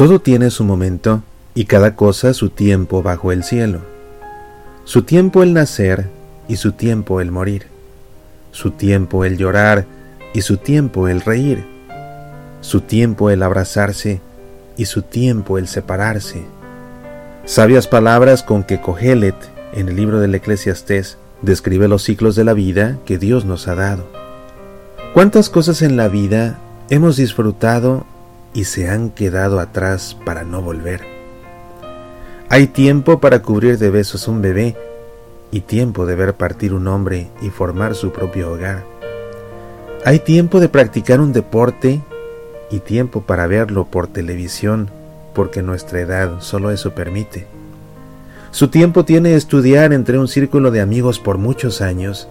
Todo tiene su momento y cada cosa su tiempo bajo el cielo. Su tiempo el nacer y su tiempo el morir. Su tiempo el llorar y su tiempo el reír. Su tiempo el abrazarse y su tiempo el separarse. Sabias palabras con que Cogelet, en el libro del Eclesiastés, describe los ciclos de la vida que Dios nos ha dado. ¿Cuántas cosas en la vida hemos disfrutado y se han quedado atrás para no volver? Hay tiempo para cubrir de besos un bebé y tiempo de ver partir un hombre y formar su propio hogar. Hay tiempo de practicar un deporte y tiempo para verlo por televisión porque nuestra edad solo eso permite. Su tiempo tiene estudiar entre un círculo de amigos por muchos años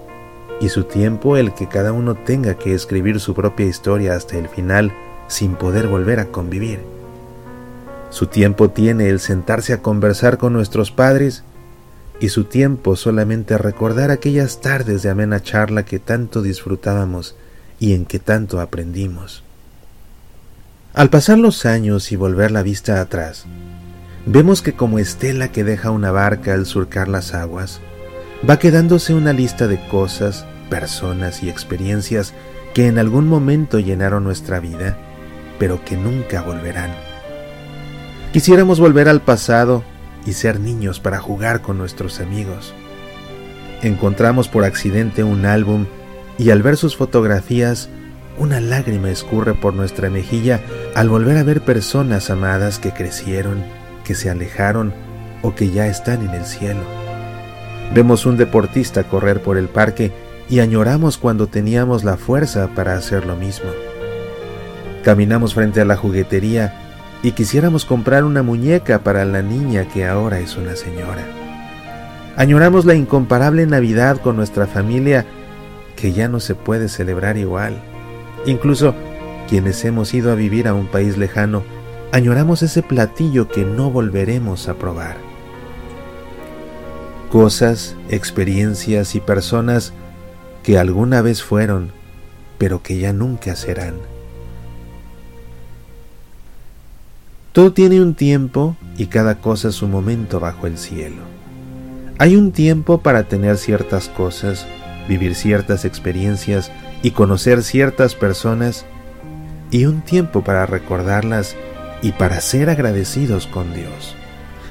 y su tiempo el que cada uno tenga que escribir su propia historia hasta el final sin poder volver a convivir. Su tiempo tiene el sentarse a conversar con nuestros padres y su tiempo solamente recordar aquellas tardes de amena charla que tanto disfrutábamos y en que tanto aprendimos. Al pasar los años y volver la vista atrás, vemos que como estela que deja una barca al surcar las aguas, va quedándose una lista de cosas, personas y experiencias que en algún momento llenaron nuestra vida, pero que nunca volverán. Quisiéramos volver al pasado y ser niños para jugar con nuestros amigos. Encontramos por accidente un álbum y al ver sus fotografías, una lágrima escurre por nuestra mejilla al volver a ver personas amadas que crecieron que se alejaron o que ya están en el cielo. Vemos un deportista correr por el parque y añoramos cuando teníamos la fuerza para hacer lo mismo. Caminamos frente a la juguetería y quisiéramos comprar una muñeca para la niña que ahora es una señora. Añoramos la incomparable Navidad con nuestra familia que ya no se puede celebrar igual. Incluso quienes hemos ido a vivir a un país lejano añoramos ese platillo que no volveremos a probar. Cosas, experiencias y personas que alguna vez fueron, pero que ya nunca serán. Todo tiene un tiempo y cada cosa su momento bajo el cielo. Hay un tiempo para tener ciertas cosas, vivir ciertas experiencias y conocer ciertas personas, y un tiempo para recordarlas y para ser agradecidos con Dios.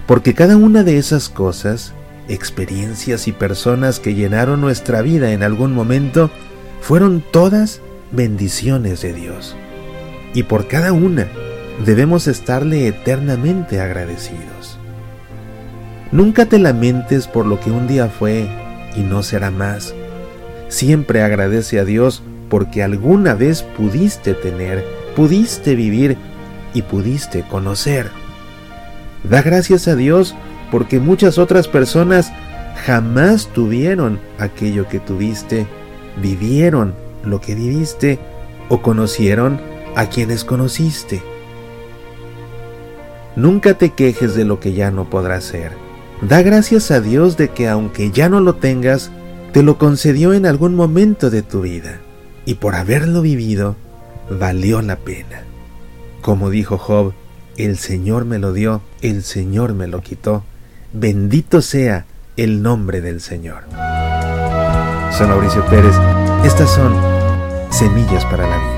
Porque cada una de esas cosas, experiencias y personas que llenaron nuestra vida en algún momento, fueron todas bendiciones de Dios. Y por cada una debemos estarle eternamente agradecidos. Nunca te lamentes por lo que un día fue y no será más. Siempre agradece a Dios porque alguna vez pudiste tener, pudiste vivir y pudiste conocer. Da gracias a Dios porque muchas otras personas jamás tuvieron aquello que tuviste, vivieron lo que viviste o conocieron a quienes conociste. Nunca te quejes de lo que ya no podrás ser. Da gracias a Dios de que aunque ya no lo tengas, te lo concedió en algún momento de tu vida y por haberlo vivido, valió la pena. Como dijo Job, el Señor me lo dio, el Señor me lo quitó. Bendito sea el nombre del Señor. Soy Mauricio Pérez. Estas son Semillas para la Vida.